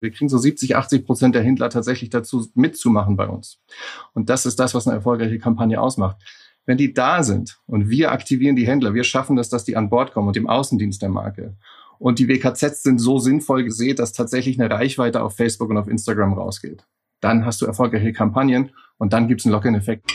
Wir kriegen so 70, 80 Prozent der Händler tatsächlich dazu mitzumachen bei uns. Und das ist das, was eine erfolgreiche Kampagne ausmacht. Wenn die da sind und wir aktivieren die Händler, wir schaffen es, dass die an Bord kommen und im Außendienst der Marke. Und die WKZs sind so sinnvoll gesehen, dass tatsächlich eine Reichweite auf Facebook und auf Instagram rausgeht. Dann hast du erfolgreiche Kampagnen und dann gibt es einen Lock-in-Effekt.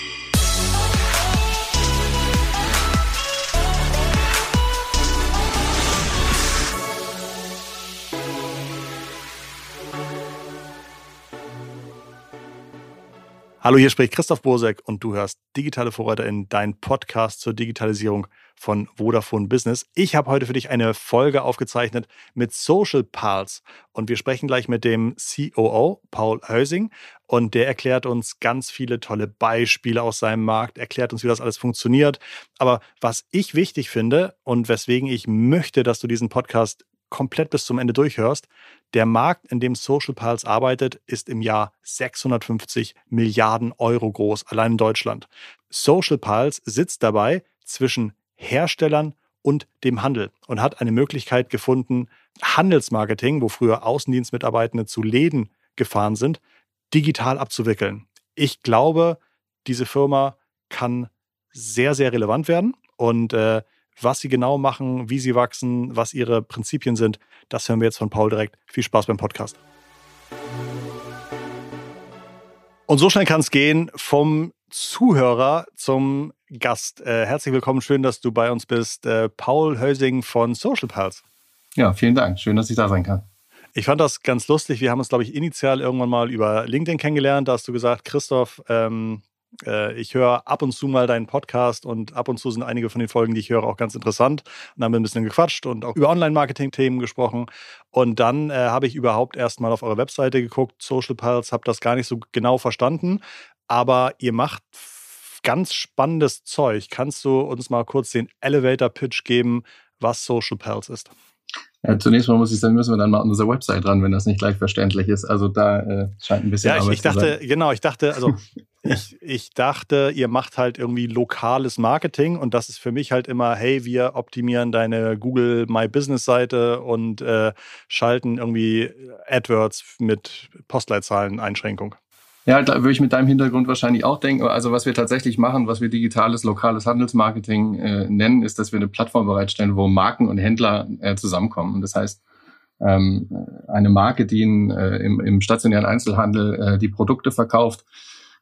Hallo, hier spricht Christoph Bosek und du hörst Digitale Vorreiter in dein Podcast zur Digitalisierung von Vodafone Business. Ich habe heute für dich eine Folge aufgezeichnet mit Social Pals und wir sprechen gleich mit dem COO Paul Hösing und der erklärt uns ganz viele tolle Beispiele aus seinem Markt, erklärt uns, wie das alles funktioniert. Aber was ich wichtig finde und weswegen ich möchte, dass du diesen Podcast komplett bis zum Ende durchhörst, der Markt, in dem Social Pulse arbeitet, ist im Jahr 650 Milliarden Euro groß, allein in Deutschland. Social Pulse sitzt dabei zwischen Herstellern und dem Handel und hat eine Möglichkeit gefunden, Handelsmarketing, wo früher Außendienstmitarbeitende zu Läden gefahren sind, digital abzuwickeln. Ich glaube, diese Firma kann sehr, sehr relevant werden und äh, was sie genau machen, wie sie wachsen, was ihre Prinzipien sind, das hören wir jetzt von Paul direkt. Viel Spaß beim Podcast. Und so schnell kann es gehen vom Zuhörer zum Gast. Äh, herzlich willkommen, schön, dass du bei uns bist. Äh, Paul Hösing von Social Pulse. Ja, vielen Dank. Schön, dass ich da sein kann. Ich fand das ganz lustig. Wir haben uns, glaube ich, initial irgendwann mal über LinkedIn kennengelernt. Da hast du gesagt, Christoph, ähm, äh, ich höre ab und zu mal deinen Podcast und ab und zu sind einige von den Folgen, die ich höre, auch ganz interessant. Und dann haben wir ein bisschen gequatscht und auch über Online-Marketing-Themen gesprochen. Und dann äh, habe ich überhaupt erst mal auf eure Webseite geguckt, Social Pulse, habe das gar nicht so genau verstanden. Aber ihr macht ganz spannendes Zeug. Kannst du uns mal kurz den Elevator-Pitch geben, was Social Pulse ist? Ja, zunächst mal muss ich sagen, müssen wir dann mal an unsere Website ran, wenn das nicht gleich verständlich ist. Also da äh, scheint ein bisschen. Ja, ich, ich dachte, genau, ich dachte, also ich, ich dachte, ihr macht halt irgendwie lokales Marketing und das ist für mich halt immer, hey, wir optimieren deine Google My Business Seite und äh, schalten irgendwie AdWords mit Postleitzahlen-Einschränkung. Ja, da würde ich mit deinem Hintergrund wahrscheinlich auch denken. Also was wir tatsächlich machen, was wir digitales, lokales Handelsmarketing äh, nennen, ist, dass wir eine Plattform bereitstellen, wo Marken und Händler äh, zusammenkommen. Und das heißt, ähm, eine Marke, die in, äh, im, im stationären Einzelhandel äh, die Produkte verkauft,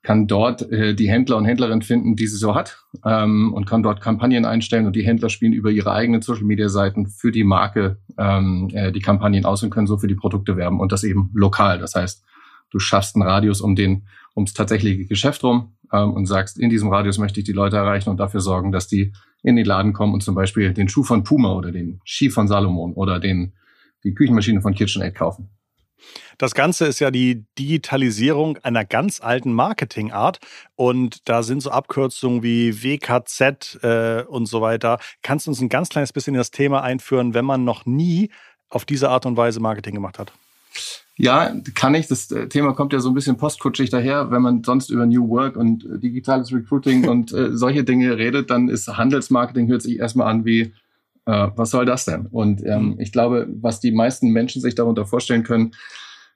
kann dort äh, die Händler und Händlerinnen finden, die sie so hat ähm, und kann dort Kampagnen einstellen und die Händler spielen über ihre eigenen Social-Media-Seiten für die Marke ähm, äh, die Kampagnen aus und können so für die Produkte werben und das eben lokal. Das heißt, du schaffst einen Radius um den ums tatsächliche Geschäft rum ähm, und sagst, in diesem Radius möchte ich die Leute erreichen und dafür sorgen, dass die in den Laden kommen und zum Beispiel den Schuh von Puma oder den Ski von Salomon oder den, die Küchenmaschine von KitchenAid kaufen. Das Ganze ist ja die Digitalisierung einer ganz alten Marketingart und da sind so Abkürzungen wie WKZ äh, und so weiter. Kannst du uns ein ganz kleines bisschen in das Thema einführen, wenn man noch nie auf diese Art und Weise Marketing gemacht hat? Ja, kann ich. Das äh, Thema kommt ja so ein bisschen postkutschig daher. Wenn man sonst über New Work und äh, digitales Recruiting und äh, solche Dinge redet, dann ist Handelsmarketing hört sich erstmal an wie, äh, was soll das denn? Und ähm, mhm. ich glaube, was die meisten Menschen sich darunter vorstellen können,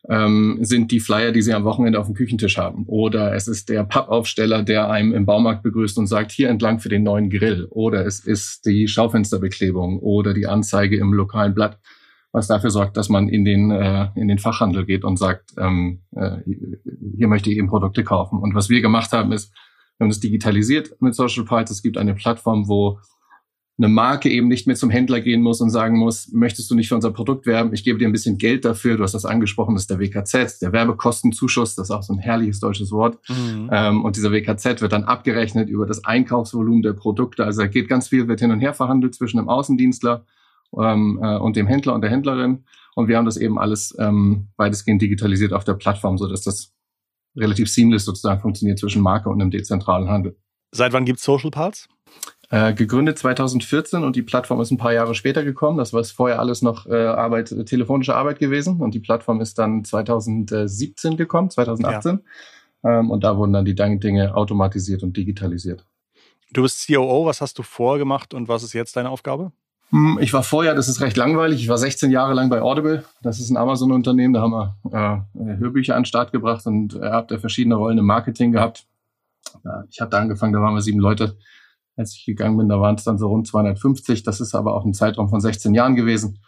ähm, sind die Flyer, die sie am Wochenende auf dem Küchentisch haben. Oder es ist der Pappaufsteller, der einem im Baumarkt begrüßt und sagt, hier entlang für den neuen Grill. Oder es ist die Schaufensterbeklebung oder die Anzeige im lokalen Blatt was dafür sorgt, dass man in den, äh, in den Fachhandel geht und sagt, ähm, äh, hier möchte ich eben Produkte kaufen. Und was wir gemacht haben, ist, wir haben das digitalisiert mit Social Pulse. Es gibt eine Plattform, wo eine Marke eben nicht mehr zum Händler gehen muss und sagen muss, möchtest du nicht für unser Produkt werben? Ich gebe dir ein bisschen Geld dafür. Du hast das angesprochen, das ist der WKZ, der Werbekostenzuschuss. Das ist auch so ein herrliches deutsches Wort. Mhm. Ähm, und dieser WKZ wird dann abgerechnet über das Einkaufsvolumen der Produkte. Also da geht ganz viel, wird hin und her verhandelt zwischen dem Außendienstler ähm, äh, und dem Händler und der Händlerin. Und wir haben das eben alles ähm, weitestgehend digitalisiert auf der Plattform, so dass das relativ seamless sozusagen funktioniert zwischen Marke und einem dezentralen Handel. Seit wann gibt es Social Parts? Äh, gegründet 2014 und die Plattform ist ein paar Jahre später gekommen. Das war vorher alles noch äh, Arbeit, telefonische Arbeit gewesen und die Plattform ist dann 2017 gekommen, 2018. Ja. Ähm, und da wurden dann die Dinge automatisiert und digitalisiert. Du bist COO, was hast du vorgemacht und was ist jetzt deine Aufgabe? Hm, ich war vorher, das ist recht langweilig, ich war 16 Jahre lang bei Audible. Das ist ein Amazon-Unternehmen, da haben wir äh, Hörbücher an den Start gebracht und er hat da verschiedene Rollen im Marketing gehabt. Ja, ich habe da angefangen, da waren wir sieben Leute. Als ich gegangen bin, da waren es dann so rund 250. Das ist aber auch ein Zeitraum von 16 Jahren gewesen.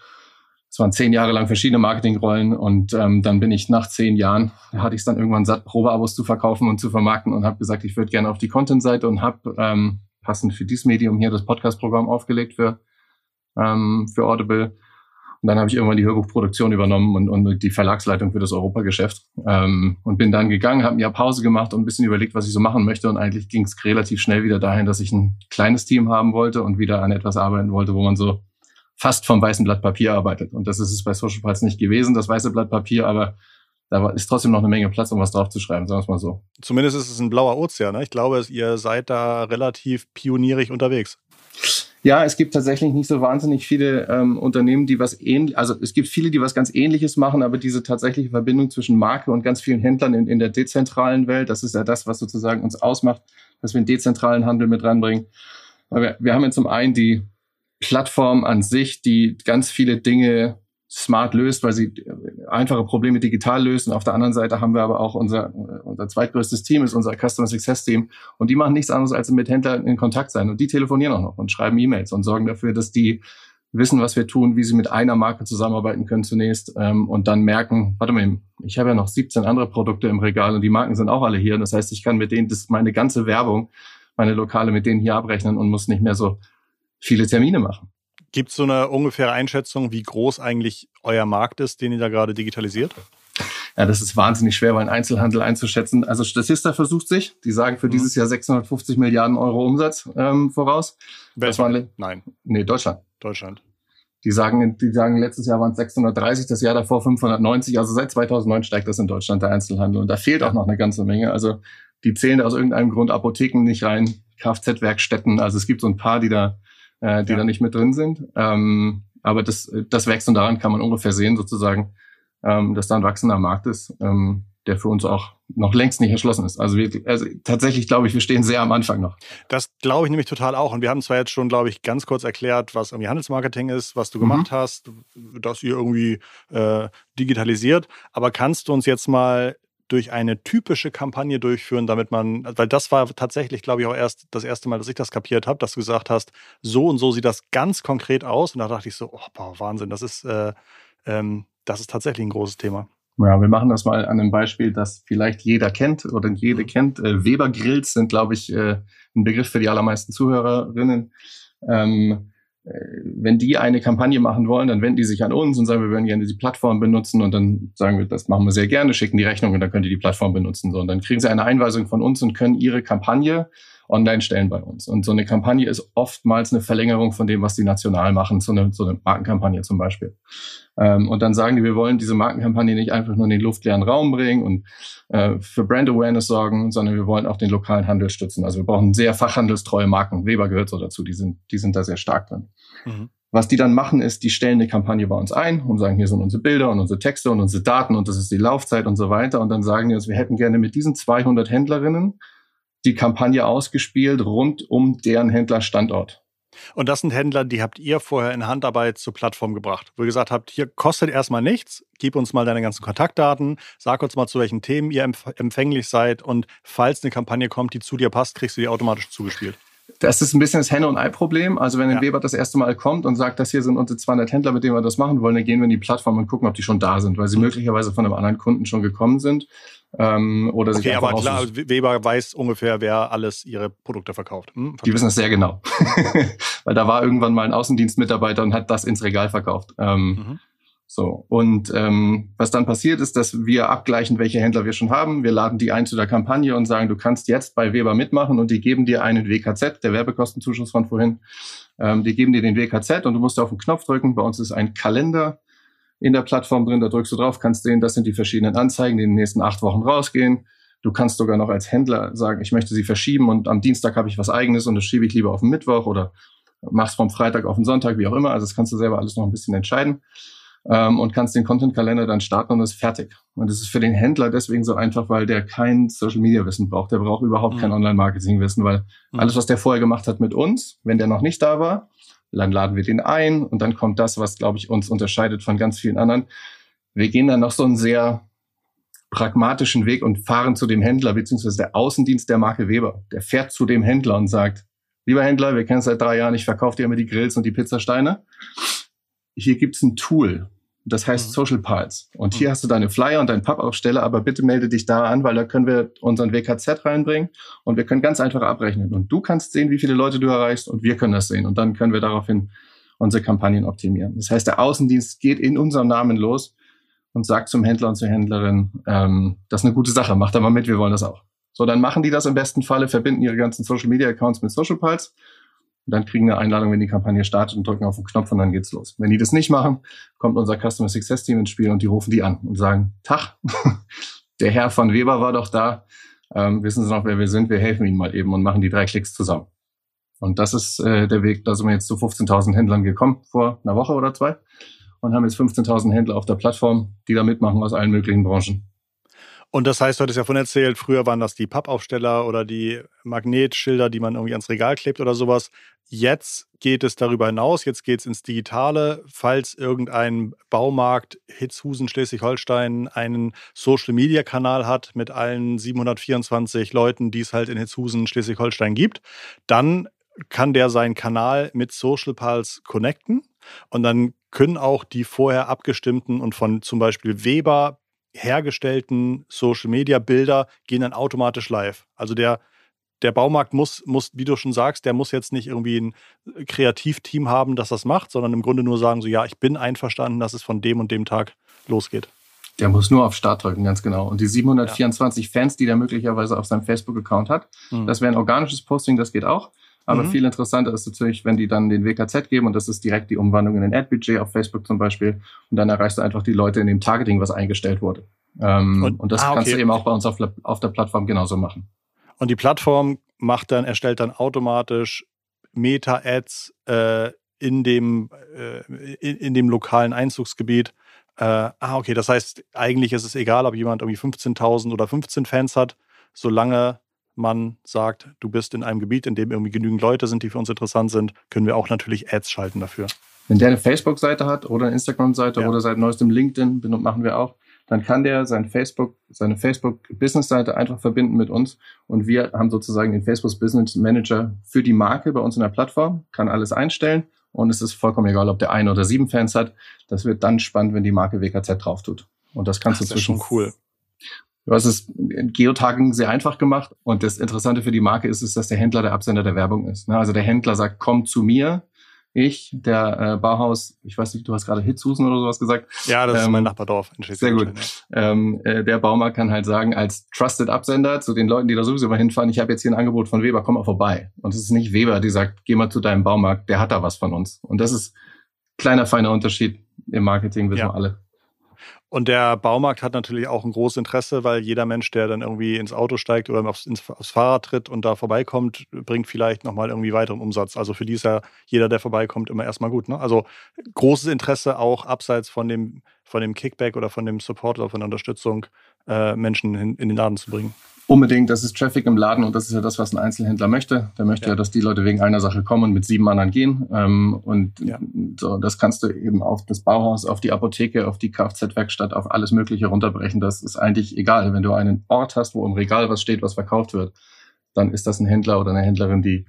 Es waren zehn Jahre lang verschiedene Marketingrollen und ähm, dann bin ich nach zehn Jahren, da hatte ich es dann irgendwann satt, Probeabos zu verkaufen und zu vermarkten und habe gesagt, ich würde gerne auf die Content-Seite und habe ähm, passend für dieses Medium hier das Podcast-Programm aufgelegt für ähm, für Audible. Und dann habe ich irgendwann die Hörbuchproduktion übernommen und, und die Verlagsleitung für das Europageschäft. Ähm, und bin dann gegangen, habe mir Pause gemacht und ein bisschen überlegt, was ich so machen möchte. Und eigentlich ging es relativ schnell wieder dahin, dass ich ein kleines Team haben wollte und wieder an etwas arbeiten wollte, wo man so fast vom weißen Blatt Papier arbeitet. Und das ist es bei Social Pulse nicht gewesen, das weiße Blatt Papier, aber da ist trotzdem noch eine Menge Platz, um was draufzuschreiben, sagen wir es mal so. Zumindest ist es ein blauer Ozean. Ne? Ich glaube, ihr seid da relativ pionierig unterwegs. Ja, es gibt tatsächlich nicht so wahnsinnig viele ähm, Unternehmen, die was ähnlich, also es gibt viele, die was ganz ähnliches machen, aber diese tatsächliche Verbindung zwischen Marke und ganz vielen Händlern in, in der dezentralen Welt, das ist ja das, was sozusagen uns ausmacht, dass wir einen dezentralen Handel mit ranbringen. Weil wir, wir haben ja zum einen die Plattform an sich, die ganz viele Dinge smart löst, weil sie einfache Probleme digital löst. Und auf der anderen Seite haben wir aber auch unser, unser zweitgrößtes Team, ist unser Customer Success Team. Und die machen nichts anderes, als mit Händlern in Kontakt sein. Und die telefonieren auch noch und schreiben E-Mails und sorgen dafür, dass die wissen, was wir tun, wie sie mit einer Marke zusammenarbeiten können zunächst ähm, und dann merken, warte mal, ich habe ja noch 17 andere Produkte im Regal und die Marken sind auch alle hier. Das heißt, ich kann mit denen das meine ganze Werbung, meine Lokale mit denen hier abrechnen und muss nicht mehr so viele Termine machen. Gibt es so eine ungefähre Einschätzung, wie groß eigentlich euer Markt ist, den ihr da gerade digitalisiert? Ja, das ist wahnsinnig schwer, weil ein Einzelhandel einzuschätzen. Also Statista versucht sich. Die sagen für mhm. dieses Jahr 650 Milliarden Euro Umsatz ähm, voraus. Weltweit? Nein. Nee, Deutschland. Deutschland. Die sagen, die sagen, letztes Jahr waren es 630, das Jahr davor 590. Also seit 2009 steigt das in Deutschland, der Einzelhandel. Und da fehlt auch noch eine ganze Menge. Also die zählen da aus irgendeinem Grund Apotheken nicht rein, Kfz-Werkstätten. Also es gibt so ein paar, die da äh, die ja. da nicht mit drin sind. Ähm, aber das, das wächst und daran kann man ungefähr sehen, sozusagen, ähm, dass da ein wachsender Markt ist, ähm, der für uns auch noch längst nicht erschlossen ist. Also, wir, also tatsächlich glaube ich, wir stehen sehr am Anfang noch. Das glaube ich nämlich total auch. Und wir haben zwar jetzt schon, glaube ich, ganz kurz erklärt, was irgendwie Handelsmarketing ist, was du mhm. gemacht hast, dass ihr irgendwie äh, digitalisiert. Aber kannst du uns jetzt mal durch eine typische Kampagne durchführen, damit man, weil das war tatsächlich, glaube ich, auch erst das erste Mal, dass ich das kapiert habe, dass du gesagt hast, so und so sieht das ganz konkret aus. Und da dachte ich so, oh, boah, Wahnsinn, das ist, äh, ähm, das ist tatsächlich ein großes Thema. Ja, wir machen das mal an einem Beispiel, das vielleicht jeder kennt oder jede mhm. kennt. Äh, Weber Grills sind, glaube ich, äh, ein Begriff für die allermeisten Zuhörerinnen. Ähm, äh, wenn die eine Kampagne machen wollen, dann wenden die sich an uns und sagen, wir würden gerne die Plattform benutzen und dann sagen wir, das machen wir sehr gerne, schicken die Rechnung und dann könnt ihr die Plattform benutzen. So, und dann kriegen sie eine Einweisung von uns und können ihre Kampagne online stellen bei uns. Und so eine Kampagne ist oftmals eine Verlängerung von dem, was die national machen, so eine, so eine Markenkampagne zum Beispiel. Ähm, und dann sagen die, wir wollen diese Markenkampagne nicht einfach nur in den luftleeren Raum bringen und äh, für Brand Awareness sorgen, sondern wir wollen auch den lokalen Handel stützen. Also wir brauchen sehr fachhandelstreue Marken. Weber gehört so dazu, die sind, die sind da sehr stark drin. Mhm. Was die dann machen, ist, die stellen eine Kampagne bei uns ein und sagen, hier sind unsere Bilder und unsere Texte und unsere Daten und das ist die Laufzeit und so weiter. Und dann sagen die uns, wir hätten gerne mit diesen 200 Händlerinnen die Kampagne ausgespielt rund um deren Händlerstandort. Und das sind Händler, die habt ihr vorher in Handarbeit zur Plattform gebracht, wo ihr gesagt habt, hier kostet erstmal nichts, gib uns mal deine ganzen Kontaktdaten, sag uns mal, zu welchen Themen ihr empfänglich seid und falls eine Kampagne kommt, die zu dir passt, kriegst du die automatisch zugespielt. Das ist ein bisschen das Henne- und Ei-Problem. Also wenn ein ja. Weber das erste Mal kommt und sagt, das hier sind unsere 200 Händler, mit denen wir das machen wollen, dann gehen wir in die Plattform und gucken, ob die schon da sind, weil sie mhm. möglicherweise von einem anderen Kunden schon gekommen sind. Ähm, oder okay, aber klar, Weber weiß ungefähr, wer alles ihre Produkte verkauft. Hm, die wissen das sehr genau. weil da war irgendwann mal ein Außendienstmitarbeiter und hat das ins Regal verkauft. Ähm, mhm. So, und ähm, was dann passiert ist, dass wir abgleichen, welche Händler wir schon haben. Wir laden die ein zu der Kampagne und sagen, du kannst jetzt bei Weber mitmachen und die geben dir einen WKZ, der Werbekostenzuschuss von vorhin. Ähm, die geben dir den WKZ und du musst auf den Knopf drücken. Bei uns ist ein Kalender in der Plattform drin, da drückst du drauf, kannst sehen, das sind die verschiedenen Anzeigen, die in den nächsten acht Wochen rausgehen. Du kannst sogar noch als Händler sagen, ich möchte sie verschieben und am Dienstag habe ich was eigenes und das schiebe ich lieber auf den Mittwoch oder mach's vom Freitag auf den Sonntag, wie auch immer. Also das kannst du selber alles noch ein bisschen entscheiden ähm, und kannst den Content-Kalender dann starten und ist fertig. Und das ist für den Händler deswegen so einfach, weil der kein Social-Media-Wissen braucht. Der braucht überhaupt mhm. kein Online-Marketing-Wissen, weil mhm. alles, was der vorher gemacht hat mit uns, wenn der noch nicht da war, dann laden wir den ein und dann kommt das, was, glaube ich, uns unterscheidet von ganz vielen anderen. Wir gehen dann noch so einen sehr pragmatischen Weg und fahren zu dem Händler, beziehungsweise der Außendienst der Marke Weber. Der fährt zu dem Händler und sagt, lieber Händler, wir kennen es seit drei Jahren, ich verkaufe dir immer die Grills und die Pizzasteine. Hier gibt's ein Tool, das heißt mhm. Social Pals. Und hier mhm. hast du deine Flyer und deinen Pappaufsteller, aber bitte melde dich da an, weil da können wir unseren WKZ reinbringen und wir können ganz einfach abrechnen. Und du kannst sehen, wie viele Leute du erreichst und wir können das sehen. Und dann können wir daraufhin unsere Kampagnen optimieren. Das heißt, der Außendienst geht in unserem Namen los und sagt zum Händler und zur Händlerin, ähm, das ist eine gute Sache, macht da mal mit, wir wollen das auch. So, dann machen die das im besten Falle, verbinden ihre ganzen Social Media Accounts mit Social Pulse und dann kriegen eine Einladung, wenn die Kampagne startet und drücken auf den Knopf und dann geht's los. Wenn die das nicht machen, kommt unser Customer Success Team ins Spiel und die rufen die an und sagen, Tag, der Herr von Weber war doch da, ähm, wissen Sie noch, wer wir sind, wir helfen Ihnen mal eben und machen die drei Klicks zusammen. Und das ist äh, der Weg, da sind wir jetzt zu 15.000 Händlern gekommen, vor einer Woche oder zwei und haben jetzt 15.000 Händler auf der Plattform, die da mitmachen aus allen möglichen Branchen. Und das heißt, du hattest ja von erzählt, früher waren das die Pappaufsteller oder die Magnetschilder, die man irgendwie ans Regal klebt oder sowas. Jetzt geht es darüber hinaus, jetzt geht es ins Digitale. Falls irgendein Baumarkt Hitzhusen Schleswig-Holstein einen Social-Media-Kanal hat mit allen 724 Leuten, die es halt in Hitzhusen Schleswig-Holstein gibt, dann kann der seinen Kanal mit Social Pulse connecten und dann können auch die vorher abgestimmten und von zum Beispiel Weber hergestellten Social Media Bilder gehen dann automatisch live. Also der, der Baumarkt muss, muss, wie du schon sagst, der muss jetzt nicht irgendwie ein Kreativteam haben, das das macht, sondern im Grunde nur sagen, so ja, ich bin einverstanden, dass es von dem und dem Tag losgeht. Der muss nur auf Start drücken, ganz genau. Und die 724 ja. Fans, die der möglicherweise auf seinem Facebook-Account hat, mhm. das wäre ein organisches Posting, das geht auch. Aber mhm. viel interessanter ist natürlich, wenn die dann den WKZ geben und das ist direkt die Umwandlung in ein Ad-Budget auf Facebook zum Beispiel. Und dann erreichst du einfach die Leute in dem Targeting, was eingestellt wurde. Ähm, und, und, das ah, okay. kannst du eben auch bei uns auf, auf der Plattform genauso machen. Und die Plattform macht dann, erstellt dann automatisch Meta-Ads äh, in dem, äh, in, in, dem lokalen Einzugsgebiet. Äh, ah, okay, das heißt, eigentlich ist es egal, ob jemand irgendwie 15.000 oder 15 Fans hat, solange man sagt, du bist in einem Gebiet, in dem irgendwie genügend Leute sind, die für uns interessant sind, können wir auch natürlich Ads schalten dafür. Wenn der eine Facebook-Seite hat oder eine Instagram-Seite ja. oder seit neuestem LinkedIn, machen wir auch, dann kann der sein Facebook, seine Facebook-Business-Seite einfach verbinden mit uns und wir haben sozusagen den Facebook Business Manager für die Marke bei uns in der Plattform, kann alles einstellen und es ist vollkommen egal, ob der ein oder sieben Fans hat. Das wird dann spannend, wenn die Marke WKZ drauf tut. Und das kannst Ach, du zwischen. Das ist schon cool. Du hast es in Geotagging sehr einfach gemacht. Und das Interessante für die Marke ist, ist, dass der Händler der Absender der Werbung ist. Ne? Also der Händler sagt, komm zu mir. Ich, der äh, Bauhaus, ich weiß nicht, du hast gerade Hitzhusen oder sowas gesagt. Ja, das ähm, ist mein Nachbardorf in Sehr gut. Ähm, äh, der Baumarkt kann halt sagen, als Trusted Absender zu den Leuten, die da sowieso mal hinfahren, ich habe jetzt hier ein Angebot von Weber, komm mal vorbei. Und es ist nicht Weber, die sagt, geh mal zu deinem Baumarkt, der hat da was von uns. Und das ist kleiner, feiner Unterschied im Marketing, wissen ja. wir alle. Und der Baumarkt hat natürlich auch ein großes Interesse, weil jeder Mensch, der dann irgendwie ins Auto steigt oder aufs, ins, aufs Fahrrad tritt und da vorbeikommt, bringt vielleicht nochmal irgendwie weiteren Umsatz. Also für die ist ja jeder, der vorbeikommt, immer erstmal gut. Ne? Also großes Interesse auch abseits von dem, von dem Kickback oder von dem Support oder von der Unterstützung, äh, Menschen in, in den Laden zu bringen. Unbedingt, das ist Traffic im Laden und das ist ja das, was ein Einzelhändler möchte. Der möchte ja, ja dass die Leute wegen einer Sache kommen und mit sieben anderen gehen. Ähm, und ja. so, das kannst du eben auf das Bauhaus, auf die Apotheke, auf die Kfz-Werkstatt, auf alles Mögliche runterbrechen. Das ist eigentlich egal. Wenn du einen Ort hast, wo im Regal was steht, was verkauft wird, dann ist das ein Händler oder eine Händlerin, die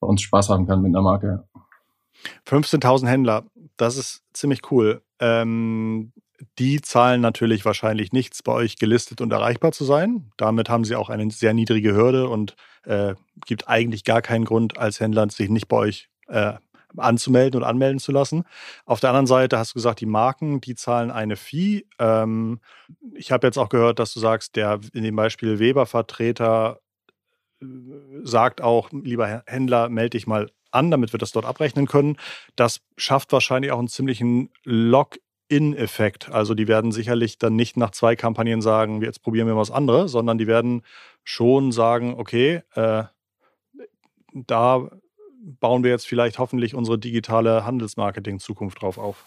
bei uns Spaß haben kann mit einer Marke. 15.000 Händler, das ist ziemlich cool. Ähm, die zahlen natürlich wahrscheinlich nichts, bei euch gelistet und erreichbar zu sein. Damit haben sie auch eine sehr niedrige Hürde und äh, gibt eigentlich gar keinen Grund als Händler, sich nicht bei euch äh, anzumelden und anmelden zu lassen. Auf der anderen Seite hast du gesagt, die Marken, die zahlen eine Fee. Ähm, ich habe jetzt auch gehört, dass du sagst, der in dem Beispiel Weber-Vertreter äh, sagt auch, lieber Händler, melde dich mal an, damit wir das dort abrechnen können. Das schafft wahrscheinlich auch einen ziemlichen Lock in-Effekt. Also die werden sicherlich dann nicht nach zwei Kampagnen sagen, jetzt probieren wir was anderes, sondern die werden schon sagen, okay, äh, da bauen wir jetzt vielleicht hoffentlich unsere digitale Handelsmarketing-Zukunft drauf auf.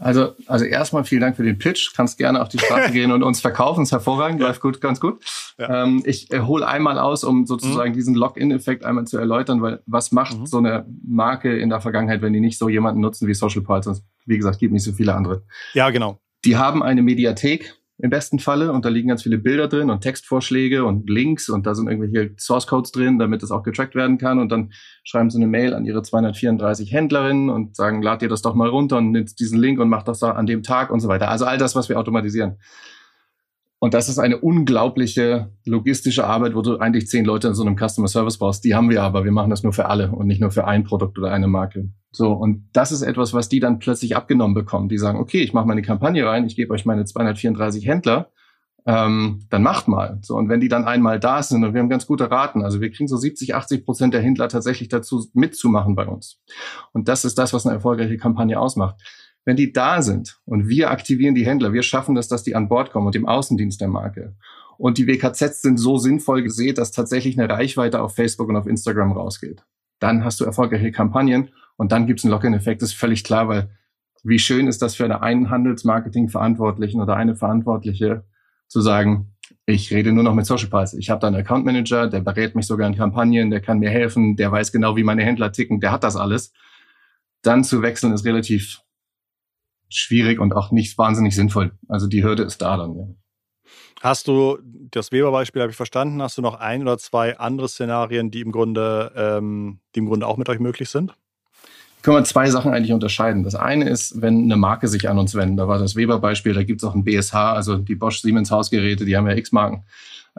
Also, also erstmal vielen Dank für den Pitch. Kannst gerne auf die Straße gehen und uns verkaufen. ist hervorragend, ja. läuft gut, ganz gut. Ja. Ähm, ich äh, hole einmal aus, um sozusagen mhm. diesen Login-Effekt einmal zu erläutern, weil was macht mhm. so eine Marke in der Vergangenheit, wenn die nicht so jemanden nutzen wie Social Pulse? Wie gesagt, gibt nicht so viele andere. Ja, genau. Die haben eine Mediathek, im besten Falle. Und da liegen ganz viele Bilder drin und Textvorschläge und Links und da sind irgendwelche Source Codes drin, damit das auch getrackt werden kann. Und dann schreiben sie eine Mail an ihre 234 Händlerinnen und sagen, lad dir das doch mal runter und nimm diesen Link und mach das da an dem Tag und so weiter. Also all das, was wir automatisieren. Und das ist eine unglaubliche logistische Arbeit, wo du eigentlich zehn Leute in so einem Customer Service brauchst. Die haben wir aber. Wir machen das nur für alle und nicht nur für ein Produkt oder eine Marke. So. Und das ist etwas, was die dann plötzlich abgenommen bekommen. Die sagen, okay, ich mache meine Kampagne rein, ich gebe euch meine 234 Händler, ähm, dann macht mal. So. Und wenn die dann einmal da sind und wir haben ganz gute Raten, also wir kriegen so 70, 80 Prozent der Händler tatsächlich dazu mitzumachen bei uns. Und das ist das, was eine erfolgreiche Kampagne ausmacht wenn die da sind und wir aktivieren die Händler, wir schaffen es, dass die an Bord kommen und im Außendienst der Marke. Und die WKZs sind so sinnvoll gesehen, dass tatsächlich eine Reichweite auf Facebook und auf Instagram rausgeht. Dann hast du erfolgreiche Kampagnen und dann gibt es einen Lock-in-Effekt, das ist völlig klar, weil wie schön ist das für einen Handelsmarketing-Verantwortlichen oder eine Verantwortliche zu sagen, ich rede nur noch mit Social Pulse. Ich habe da einen Account Manager, der berät mich sogar in Kampagnen, der kann mir helfen, der weiß genau, wie meine Händler ticken, der hat das alles. Dann zu wechseln ist relativ schwierig und auch nicht wahnsinnig sinnvoll. Also die Hürde ist da dann. Ja. Hast du, das Weber-Beispiel habe ich verstanden, hast du noch ein oder zwei andere Szenarien, die im Grunde, ähm, die im Grunde auch mit euch möglich sind? Können wir zwei Sachen eigentlich unterscheiden. Das eine ist, wenn eine Marke sich an uns wendet. Da war das Weber-Beispiel, da gibt es auch ein BSH, also die Bosch Siemens Hausgeräte, die haben ja X-Marken.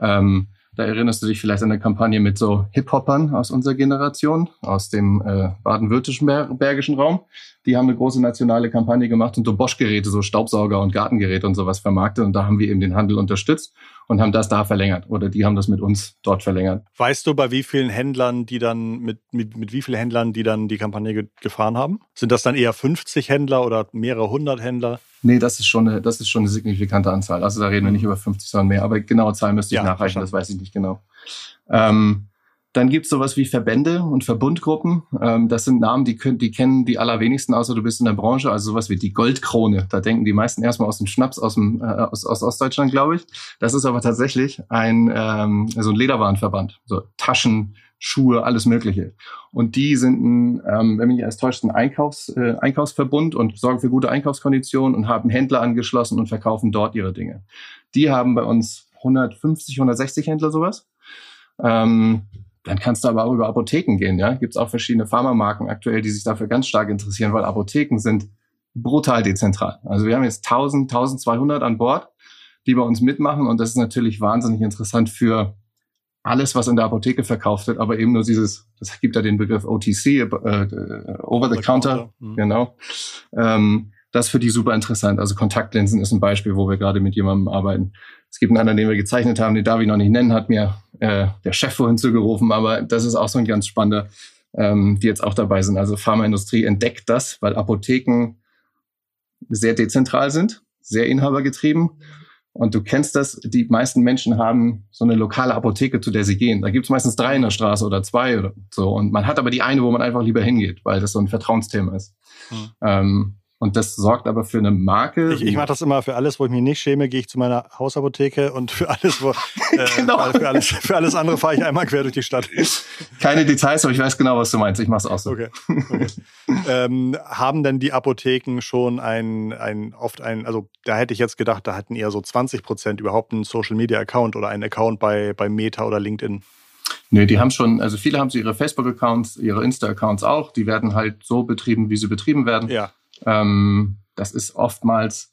Ähm, da erinnerst du dich vielleicht an eine Kampagne mit so Hip-Hoppern aus unserer Generation, aus dem äh, baden-württembergischen Raum. Die haben eine große nationale Kampagne gemacht und so Bosch-Geräte, so Staubsauger und Gartengeräte und sowas vermarktet. Und da haben wir eben den Handel unterstützt und haben das da verlängert. Oder die haben das mit uns dort verlängert. Weißt du, bei wie vielen Händlern, die dann, mit, mit, mit wie vielen Händlern, die dann die Kampagne ge gefahren haben? Sind das dann eher 50 Händler oder mehrere hundert Händler? Nee, das ist schon eine, das ist schon eine signifikante Anzahl. Also da reden wir nicht über 50, sondern mehr. Aber genaue Zahlen müsste ich ja, nachreichen, das weiß ich nicht genau. Ähm, dann gibt's sowas wie Verbände und Verbundgruppen. Ähm, das sind Namen, die, können, die kennen die allerwenigsten, außer du bist in der Branche. Also sowas wie die Goldkrone. Da denken die meisten erstmal aus dem Schnaps aus, dem, äh, aus, aus Ostdeutschland, glaube ich. Das ist aber tatsächlich ein, ähm, so ein Lederwarenverband. So Taschen, Schuhe, alles Mögliche. Und die sind ein, ähm, wenn mich nicht alles täuscht, ein Einkaufs, äh, Einkaufsverbund und sorgen für gute Einkaufskonditionen und haben Händler angeschlossen und verkaufen dort ihre Dinge. Die haben bei uns 150, 160 Händler sowas. Ähm, dann kannst du aber auch über Apotheken gehen. Ja, gibt es auch verschiedene Pharmamarken aktuell, die sich dafür ganz stark interessieren, weil Apotheken sind brutal dezentral. Also wir haben jetzt 1000, 1200 an Bord, die bei uns mitmachen und das ist natürlich wahnsinnig interessant für alles, was in der Apotheke verkauft wird, aber eben nur dieses, das gibt ja den Begriff OTC, äh, äh, Over the Counter, mhm. genau. Ähm, das ist für die super interessant. Also Kontaktlinsen ist ein Beispiel, wo wir gerade mit jemandem arbeiten. Es gibt einen anderen, den wir gezeichnet haben, den darf ich noch nicht nennen, hat mir äh, der Chef vorhin zugerufen, aber das ist auch so ein ganz spannender, ähm, die jetzt auch dabei sind. Also Pharmaindustrie entdeckt das, weil Apotheken sehr dezentral sind, sehr inhabergetrieben und du kennst das, die meisten Menschen haben so eine lokale Apotheke, zu der sie gehen. Da gibt es meistens drei in der Straße oder zwei oder so. Und man hat aber die eine, wo man einfach lieber hingeht, weil das so ein Vertrauensthema ist. Hm. Ähm, und das sorgt aber für eine Marke. Ich, ich mache das immer für alles, wo ich mich nicht schäme, gehe ich zu meiner Hausapotheke und für alles, wo, äh, genau. für, alles, für alles andere fahre ich einmal quer durch die Stadt. Keine Details, aber ich weiß genau, was du meinst. Ich mache es auch so. Okay. okay. ähm, haben denn die Apotheken schon ein, ein, oft ein, also da hätte ich jetzt gedacht, da hatten eher so 20 Prozent überhaupt einen Social Media Account oder einen Account bei, bei Meta oder LinkedIn? Nee, die haben schon, also viele haben so ihre Facebook-Accounts, ihre Insta-Accounts auch. Die werden halt so betrieben, wie sie betrieben werden. Ja. Ähm, das ist oftmals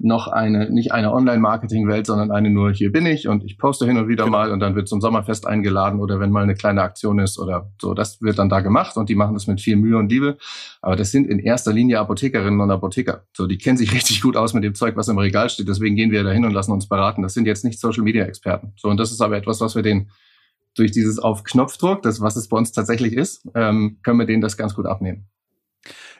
noch eine, nicht eine Online-Marketing-Welt, sondern eine nur, hier bin ich und ich poste hin und wieder genau. mal und dann wird zum Sommerfest eingeladen oder wenn mal eine kleine Aktion ist oder so, das wird dann da gemacht und die machen das mit viel Mühe und Liebe. Aber das sind in erster Linie Apothekerinnen und Apotheker. So, die kennen sich richtig gut aus mit dem Zeug, was im Regal steht. Deswegen gehen wir da hin und lassen uns beraten. Das sind jetzt nicht Social-Media-Experten. So, und das ist aber etwas, was wir denen durch dieses auf Knopfdruck, das was es bei uns tatsächlich ist, ähm, können wir denen das ganz gut abnehmen.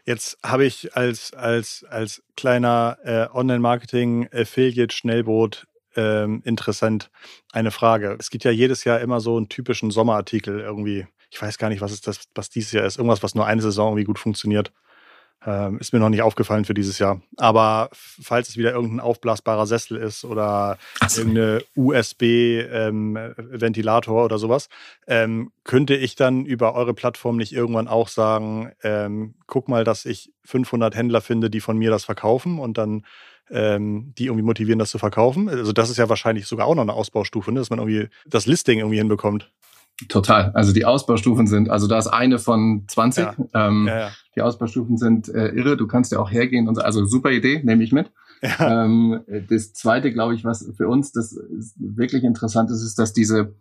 Jetzt habe ich als, als, als kleiner äh, Online-Marketing-Affiliate-Schnellboot ähm, interessant eine Frage. Es gibt ja jedes Jahr immer so einen typischen Sommerartikel irgendwie. Ich weiß gar nicht, was ist das, was dieses Jahr ist. Irgendwas, was nur eine Saison irgendwie gut funktioniert. Ähm, ist mir noch nicht aufgefallen für dieses Jahr. Aber falls es wieder irgendein aufblasbarer Sessel ist oder so. irgendeine USB-Ventilator ähm, oder sowas, ähm, könnte ich dann über eure Plattform nicht irgendwann auch sagen, ähm, guck mal, dass ich 500 Händler finde, die von mir das verkaufen und dann ähm, die irgendwie motivieren, das zu verkaufen. Also das ist ja wahrscheinlich sogar auch noch eine Ausbaustufe, ne? dass man irgendwie das Listing irgendwie hinbekommt. Total. Also die Ausbaustufen sind, also da ist eine von 20. Ja. Ähm, ja, ja. Die Ausbaustufen sind äh, irre. Du kannst ja auch hergehen und so, also super Idee, nehme ich mit. Ähm, das zweite, glaube ich, was für uns das wirklich interessant ist, ist, dass diese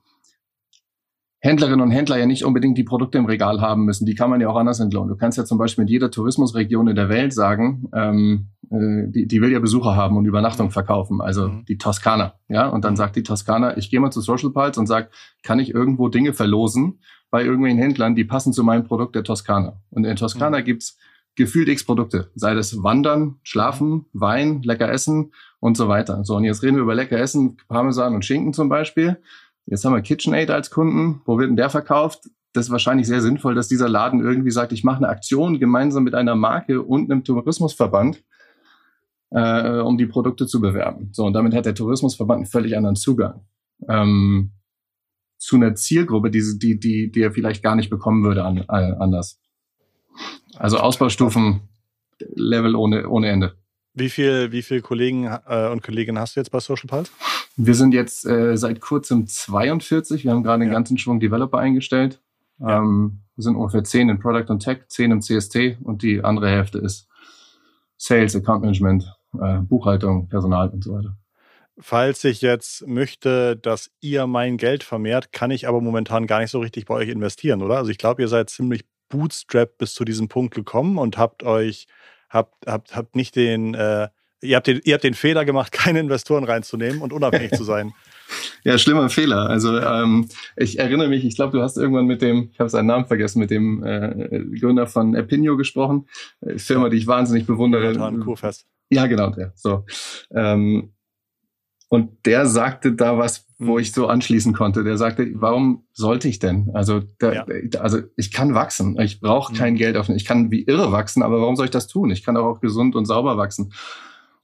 Händlerinnen und Händler ja nicht unbedingt die Produkte im Regal haben müssen. Die kann man ja auch anders entlohnen. Du kannst ja zum Beispiel in jeder Tourismusregion in der Welt sagen, ähm, äh, die, die will ja Besucher haben und Übernachtung verkaufen, also mhm. die Toskana. Ja, und dann mhm. sagt die Toskana, ich gehe mal zu Social Pulse und sag, kann ich irgendwo Dinge verlosen bei irgendwelchen Händlern, die passen zu meinem Produkt der Toskana. Und in Toskana mhm. gibt's gefühlt x Produkte, sei das Wandern, Schlafen, Wein, lecker Essen und so weiter. So, und jetzt reden wir über lecker Essen, Parmesan und Schinken zum Beispiel. Jetzt haben wir KitchenAid als Kunden. Wo wird denn der verkauft? Das ist wahrscheinlich sehr sinnvoll, dass dieser Laden irgendwie sagt, ich mache eine Aktion gemeinsam mit einer Marke und einem Tourismusverband, äh, um die Produkte zu bewerben. So, und damit hat der Tourismusverband einen völlig anderen Zugang. Ähm, zu einer Zielgruppe, die, die, die, die er vielleicht gar nicht bekommen würde an, äh, anders. Also Ausbaustufen, Level ohne, ohne Ende. Wie viel, wie viele Kollegen äh, und Kolleginnen hast du jetzt bei Social Pulse? Wir sind jetzt äh, seit kurzem 42. Wir haben gerade den ganzen Schwung Developer eingestellt. Ja. Ähm, wir sind ungefähr 10 in Product und Tech, 10 im CST und die andere Hälfte ist Sales, Account Management, äh, Buchhaltung, Personal und so weiter. Falls ich jetzt möchte, dass ihr mein Geld vermehrt, kann ich aber momentan gar nicht so richtig bei euch investieren, oder? Also ich glaube, ihr seid ziemlich bootstrapped bis zu diesem Punkt gekommen und habt euch habt, habt, habt nicht den, äh, ihr, habt den, ihr habt den Fehler gemacht, keine Investoren reinzunehmen und unabhängig zu sein. Ja, schlimmer Fehler. Also ähm, ich erinnere mich, ich glaube, du hast irgendwann mit dem, ich habe seinen Namen vergessen, mit dem äh, Gründer von Epinio gesprochen. Äh, Firma, die ich wahnsinnig bewundere. Kurfest. Ja, genau, der. So. Ähm, und der sagte da was, wo hm. ich so anschließen konnte. Der sagte, warum sollte ich denn? Also, da, ja. also ich kann wachsen. Ich brauche kein mhm. Geld auf. Ich kann wie irre wachsen, aber warum soll ich das tun? Ich kann auch gesund und sauber wachsen.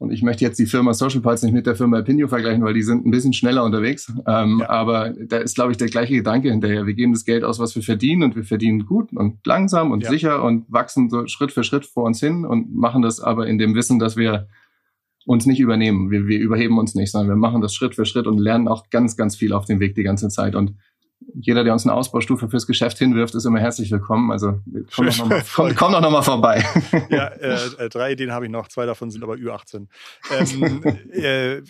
Und ich möchte jetzt die Firma Social Pulse nicht mit der Firma Opinio vergleichen, weil die sind ein bisschen schneller unterwegs. Ähm, ja. Aber da ist, glaube ich, der gleiche Gedanke hinterher. Wir geben das Geld aus, was wir verdienen und wir verdienen gut und langsam und ja. sicher und wachsen so Schritt für Schritt vor uns hin und machen das aber in dem Wissen, dass wir uns nicht übernehmen. Wir, wir überheben uns nicht, sondern wir machen das Schritt für Schritt und lernen auch ganz, ganz viel auf dem Weg die ganze Zeit. Und jeder, der uns eine Ausbaustufe fürs Geschäft hinwirft, ist immer herzlich willkommen. Also komm doch nochmal komm, komm noch mal vorbei. Ja, äh, äh, drei Ideen habe ich noch, zwei davon sind aber Ü18. Ähm, äh,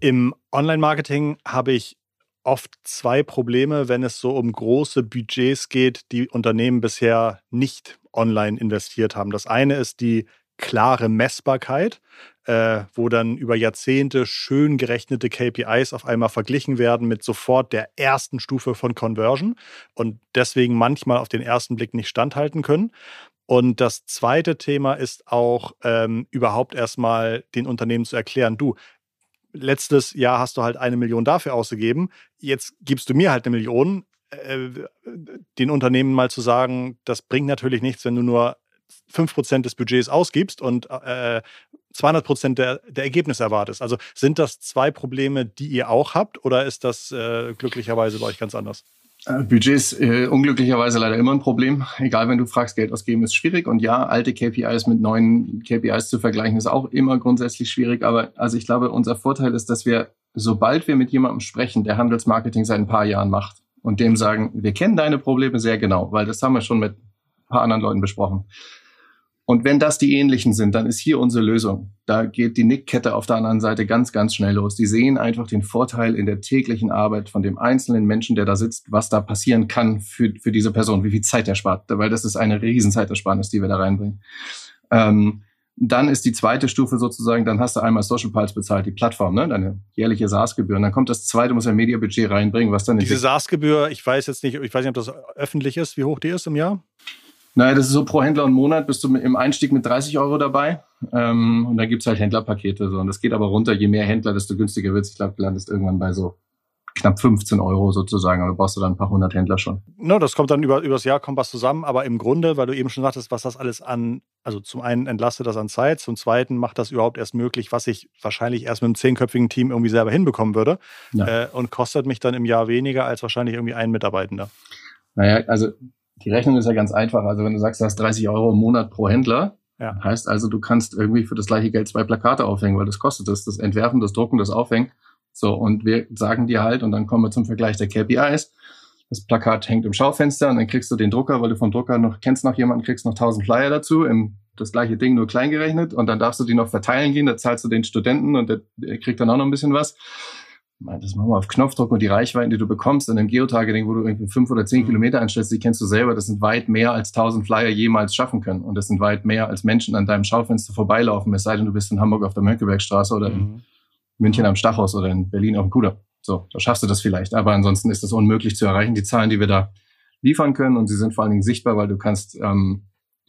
Im Online-Marketing habe ich oft zwei Probleme, wenn es so um große Budgets geht, die Unternehmen bisher nicht online investiert haben. Das eine ist die klare Messbarkeit, äh, wo dann über Jahrzehnte schön gerechnete KPIs auf einmal verglichen werden mit sofort der ersten Stufe von Conversion und deswegen manchmal auf den ersten Blick nicht standhalten können. Und das zweite Thema ist auch ähm, überhaupt erstmal den Unternehmen zu erklären, du, letztes Jahr hast du halt eine Million dafür ausgegeben, jetzt gibst du mir halt eine Million. Äh, den Unternehmen mal zu sagen, das bringt natürlich nichts, wenn du nur 5% des Budgets ausgibst und äh, 200 der, der Ergebnisse erwartest. Also sind das zwei Probleme, die ihr auch habt oder ist das äh, glücklicherweise bei euch ganz anders? Äh, Budget ist äh, unglücklicherweise leider immer ein Problem. Egal, wenn du fragst, Geld ausgeben ist schwierig. Und ja, alte KPIs mit neuen KPIs zu vergleichen, ist auch immer grundsätzlich schwierig. Aber also ich glaube, unser Vorteil ist, dass wir, sobald wir mit jemandem sprechen, der Handelsmarketing seit ein paar Jahren macht und dem sagen, wir kennen deine Probleme sehr genau, weil das haben wir schon mit ein paar anderen Leuten besprochen. Und wenn das die ähnlichen sind, dann ist hier unsere Lösung. Da geht die Nickkette auf der anderen Seite ganz, ganz schnell los. Die sehen einfach den Vorteil in der täglichen Arbeit von dem einzelnen Menschen, der da sitzt, was da passieren kann für, für diese Person, wie viel Zeit er spart, weil das ist eine riesen Zeitersparnis, die wir da reinbringen. Ähm, dann ist die zweite Stufe sozusagen, dann hast du einmal Social Pulse bezahlt, die Plattform, ne? deine jährliche SaaS-Gebühr. Und dann kommt das zweite, muss ein Media-Budget reinbringen, was dann... Diese SaaS-Gebühr, ich weiß jetzt nicht, ich weiß nicht, ob das öffentlich ist, wie hoch die ist im Jahr? Naja, das ist so pro Händler und Monat bist du im Einstieg mit 30 Euro dabei. Ähm, und dann gibt's halt Händlerpakete. So. Und das geht aber runter. Je mehr Händler, desto günstiger wird's. Ich glaube, du landest irgendwann bei so knapp 15 Euro sozusagen, aber brauchst du dann ein paar hundert Händler schon. No, das kommt dann über, übers Jahr, kommt was zusammen, aber im Grunde, weil du eben schon sagtest, was das alles an, also zum einen entlastet das an Zeit, zum zweiten macht das überhaupt erst möglich, was ich wahrscheinlich erst mit einem zehnköpfigen Team irgendwie selber hinbekommen würde ja. äh, und kostet mich dann im Jahr weniger als wahrscheinlich irgendwie ein Mitarbeitender. Naja, also die Rechnung ist ja ganz einfach. Also wenn du sagst, du hast 30 Euro im Monat pro Händler, ja. heißt also, du kannst irgendwie für das gleiche Geld zwei Plakate aufhängen, weil das kostet das, das Entwerfen, das Drucken, das Aufhängen. So, und wir sagen dir halt, und dann kommen wir zum Vergleich der KPIs. Das Plakat hängt im Schaufenster und dann kriegst du den Drucker, weil du vom Drucker noch kennst noch jemanden, kriegst noch 1000 Flyer dazu, im, das gleiche Ding nur klein gerechnet und dann darfst du die noch verteilen gehen, da zahlst du den Studenten und der, der kriegt dann auch noch ein bisschen was. Das machen wir auf Knopfdruck und die Reichweiten, die du bekommst in einem Geotargeting, wo du irgendwie fünf oder zehn mhm. Kilometer einstellst, die kennst du selber, das sind weit mehr als 1000 Flyer jemals schaffen können. Und das sind weit mehr als Menschen an deinem Schaufenster vorbeilaufen, es sei denn, du bist in Hamburg auf der Mönckebergstraße oder mhm. in München am Stachhaus oder in Berlin auf dem Kuder. So, da schaffst du das vielleicht. Aber ansonsten ist das unmöglich zu erreichen, die Zahlen, die wir da liefern können. Und sie sind vor allen Dingen sichtbar, weil du kannst ähm,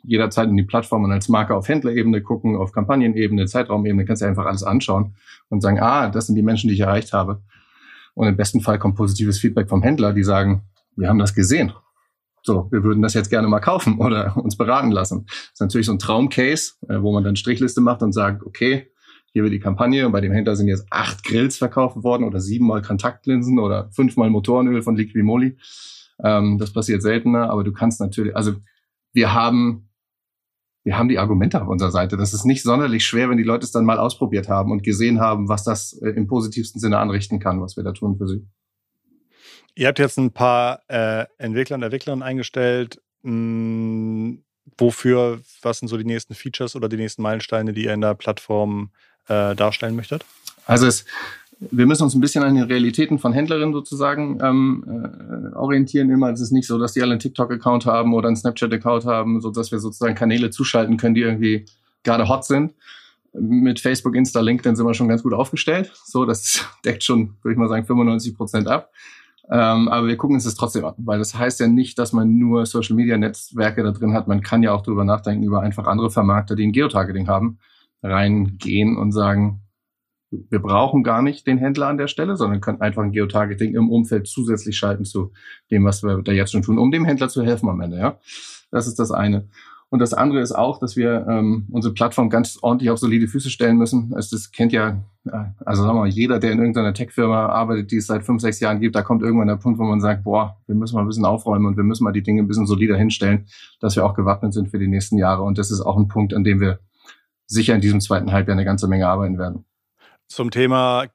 jederzeit in die Plattform und als Marke auf Händlerebene gucken, auf Kampagnenebene, Zeitraumebene, kannst du einfach alles anschauen und sagen, ah, das sind die Menschen, die ich erreicht habe. Und im besten Fall kommt positives Feedback vom Händler, die sagen, wir haben das gesehen. So, wir würden das jetzt gerne mal kaufen oder uns beraten lassen. Das ist natürlich so ein Traumcase, äh, wo man dann Strichliste macht und sagt, okay, hier wird die Kampagne und bei dem Händler sind jetzt acht Grills verkauft worden oder siebenmal Kontaktlinsen oder fünfmal Motorenöl von Liquimoli. Ähm, das passiert seltener, aber du kannst natürlich, also wir haben, wir haben die Argumente auf unserer Seite. Das ist nicht sonderlich schwer, wenn die Leute es dann mal ausprobiert haben und gesehen haben, was das äh, im positivsten Sinne anrichten kann, was wir da tun für sie. Ihr habt jetzt ein paar äh, Entwickler und Entwicklerinnen eingestellt. Hm, wofür, was sind so die nächsten Features oder die nächsten Meilensteine, die ihr in der Plattform äh, darstellen möchtet? Also es, wir müssen uns ein bisschen an den Realitäten von Händlerinnen sozusagen ähm, äh, orientieren. Immer es ist nicht so, dass die alle einen TikTok-Account haben oder einen Snapchat-Account haben, so dass wir sozusagen Kanäle zuschalten können, die irgendwie gerade hot sind. Mit Facebook, Insta, LinkedIn sind wir schon ganz gut aufgestellt. So, das deckt schon, würde ich mal sagen, 95 Prozent ab. Ähm, aber wir gucken uns das trotzdem an, weil das heißt ja nicht, dass man nur Social Media Netzwerke da drin hat. Man kann ja auch darüber nachdenken, über einfach andere Vermarkter, die ein Geotargeting haben reingehen und sagen, wir brauchen gar nicht den Händler an der Stelle, sondern können einfach ein Geotargeting im Umfeld zusätzlich schalten zu dem, was wir da jetzt schon tun, um dem Händler zu helfen am Ende. Ja, das ist das eine. Und das andere ist auch, dass wir ähm, unsere Plattform ganz ordentlich auf solide Füße stellen müssen. Also das kennt ja, also sagen wir mal, jeder, der in irgendeiner Tech-Firma arbeitet, die es seit fünf, sechs Jahren gibt, da kommt irgendwann der Punkt, wo man sagt, boah, wir müssen mal ein bisschen aufräumen und wir müssen mal die Dinge ein bisschen solider hinstellen, dass wir auch gewappnet sind für die nächsten Jahre. Und das ist auch ein Punkt, an dem wir sicher in diesem zweiten Halbjahr eine ganze Menge arbeiten werden. Zum Thema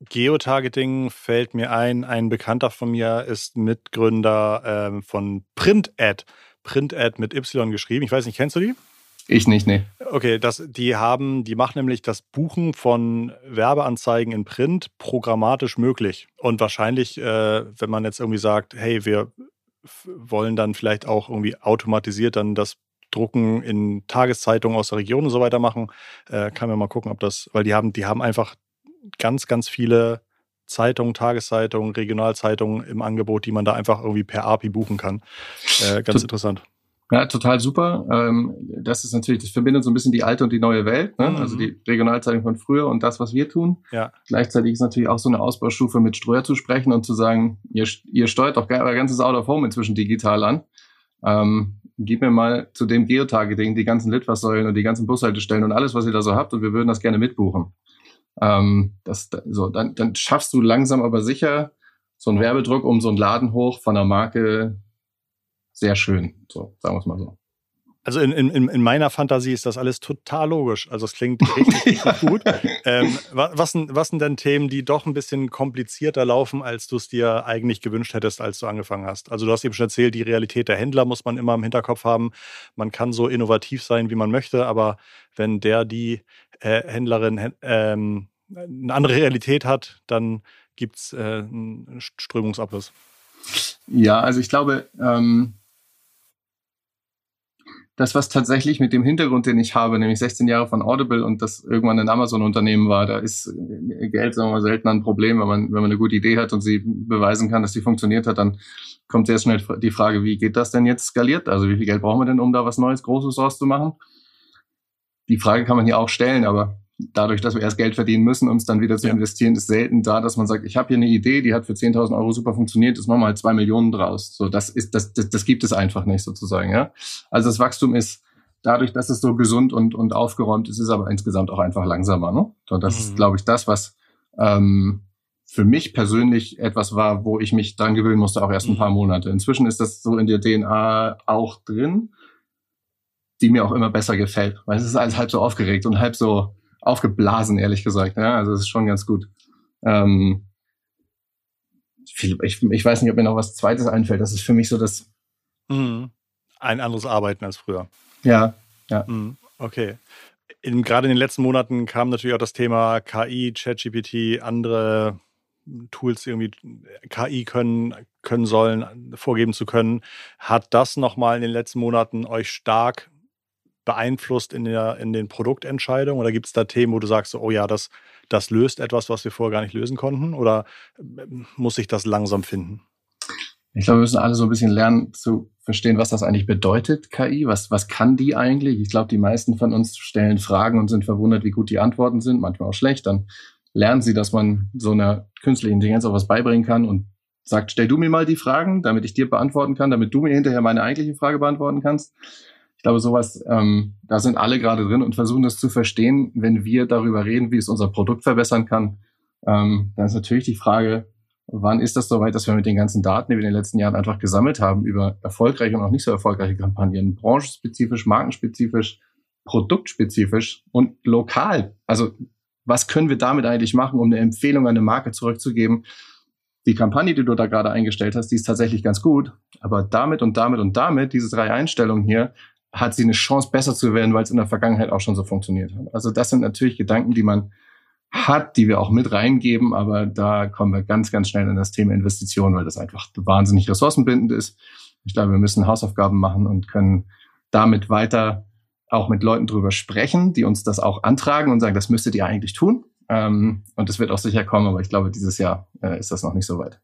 Geotargeting fällt mir ein, ein Bekannter von mir ist Mitgründer ähm, von PrintAd. PrintAd mit Y geschrieben. Ich weiß nicht, kennst du die? Ich nicht, nee. Okay, das, die haben, die machen nämlich das Buchen von Werbeanzeigen in Print programmatisch möglich. Und wahrscheinlich, äh, wenn man jetzt irgendwie sagt, hey, wir wollen dann vielleicht auch irgendwie automatisiert dann das Drucken in Tageszeitungen aus der Region und so weiter machen. Äh, kann man mal gucken, ob das, weil die haben, die haben einfach ganz, ganz viele Zeitungen, Tageszeitungen, Regionalzeitungen im Angebot, die man da einfach irgendwie per API buchen kann. Äh, ganz interessant. Ja, total super. Ähm, das ist natürlich, das verbindet so ein bisschen die alte und die neue Welt, ne? Mhm. also die Regionalzeitung von früher und das, was wir tun. Ja. Gleichzeitig ist natürlich auch so eine Ausbaustufe mit Streuer zu sprechen und zu sagen, ihr, ihr steuert doch euer ganzes Out of Home inzwischen digital an. Ähm, gib mir mal zu dem Geotargeting die ganzen Litfaßsäulen und die ganzen Bushaltestellen und alles, was ihr da so habt und wir würden das gerne mitbuchen. Ähm, das, so, dann, dann schaffst du langsam aber sicher so einen Werbedruck um so einen Laden hoch von der Marke sehr schön. So, sagen wir es mal so. Also in, in, in meiner Fantasie ist das alles total logisch. Also es klingt richtig, richtig gut. Ähm, was, sind, was sind denn Themen, die doch ein bisschen komplizierter laufen, als du es dir eigentlich gewünscht hättest, als du angefangen hast? Also du hast eben schon erzählt, die Realität der Händler muss man immer im Hinterkopf haben. Man kann so innovativ sein, wie man möchte, aber wenn der, die äh, Händlerin ähm, eine andere Realität hat, dann gibt es äh, einen Strömungsabriss. Ja, also ich glaube, ähm das, was tatsächlich mit dem Hintergrund, den ich habe, nämlich 16 Jahre von Audible und das irgendwann ein Amazon-Unternehmen war, da ist Geld, sagen wir selten ein Problem. Wenn man, wenn man eine gute Idee hat und sie beweisen kann, dass sie funktioniert hat, dann kommt sehr schnell die Frage, wie geht das denn jetzt skaliert? Also wie viel Geld brauchen wir denn, um da was Neues, Großes rauszumachen? Die Frage kann man hier auch stellen, aber dadurch, dass wir erst Geld verdienen müssen, um es dann wieder zu ja. investieren, ist selten da, dass man sagt, ich habe hier eine Idee, die hat für 10.000 Euro super funktioniert, jetzt machen wir halt zwei Millionen draus. So, das ist, das, das, das gibt es einfach nicht sozusagen, ja. Also das Wachstum ist dadurch, dass es so gesund und, und aufgeräumt ist, ist aber insgesamt auch einfach langsamer, ne? Und das mhm. ist, glaube ich, das, was, ähm, für mich persönlich etwas war, wo ich mich dran gewöhnen musste, auch erst ein paar mhm. Monate. Inzwischen ist das so in der DNA auch drin, die mir auch immer besser gefällt, weil es ist alles halb so aufgeregt und halb so aufgeblasen, ehrlich gesagt. Ja, also es ist schon ganz gut. Ähm, viel, ich, ich weiß nicht, ob mir noch was Zweites einfällt. Das ist für mich so das. Mhm. Ein anderes Arbeiten als früher. Ja, ja. Mhm. Okay. In, gerade in den letzten Monaten kam natürlich auch das Thema KI, ChatGPT, andere Tools irgendwie KI können, können sollen, vorgeben zu können. Hat das nochmal in den letzten Monaten euch stark beeinflusst in, der, in den Produktentscheidungen? Oder gibt es da Themen, wo du sagst, oh ja, das, das löst etwas, was wir vorher gar nicht lösen konnten? Oder ähm, muss ich das langsam finden? Ich glaube, wir müssen alle so ein bisschen lernen zu verstehen, was das eigentlich bedeutet, KI. Was, was kann die eigentlich? Ich glaube, die meisten von uns stellen Fragen und sind verwundert, wie gut die Antworten sind, manchmal auch schlecht. Dann lernen sie, dass man so einer künstlichen Intelligenz auch was beibringen kann und sagt, stell du mir mal die Fragen, damit ich dir beantworten kann, damit du mir hinterher meine eigentliche Frage beantworten kannst. Ich glaube, sowas, ähm, da sind alle gerade drin und versuchen das zu verstehen, wenn wir darüber reden, wie es unser Produkt verbessern kann. Ähm, dann ist natürlich die Frage, wann ist das soweit, dass wir mit den ganzen Daten, die wir in den letzten Jahren einfach gesammelt haben, über erfolgreiche und auch nicht so erfolgreiche Kampagnen, branchenspezifisch, markenspezifisch, produktspezifisch und lokal. Also was können wir damit eigentlich machen, um eine Empfehlung an eine Marke zurückzugeben? Die Kampagne, die du da gerade eingestellt hast, die ist tatsächlich ganz gut, aber damit und damit und damit, diese drei Einstellungen hier, hat sie eine Chance, besser zu werden, weil es in der Vergangenheit auch schon so funktioniert hat. Also das sind natürlich Gedanken, die man hat, die wir auch mit reingeben, aber da kommen wir ganz, ganz schnell in das Thema Investitionen, weil das einfach wahnsinnig ressourcenbindend ist. Ich glaube, wir müssen Hausaufgaben machen und können damit weiter auch mit Leuten drüber sprechen, die uns das auch antragen und sagen, das müsstet ihr eigentlich tun. Ähm, und das wird auch sicher kommen, aber ich glaube, dieses Jahr äh, ist das noch nicht so weit.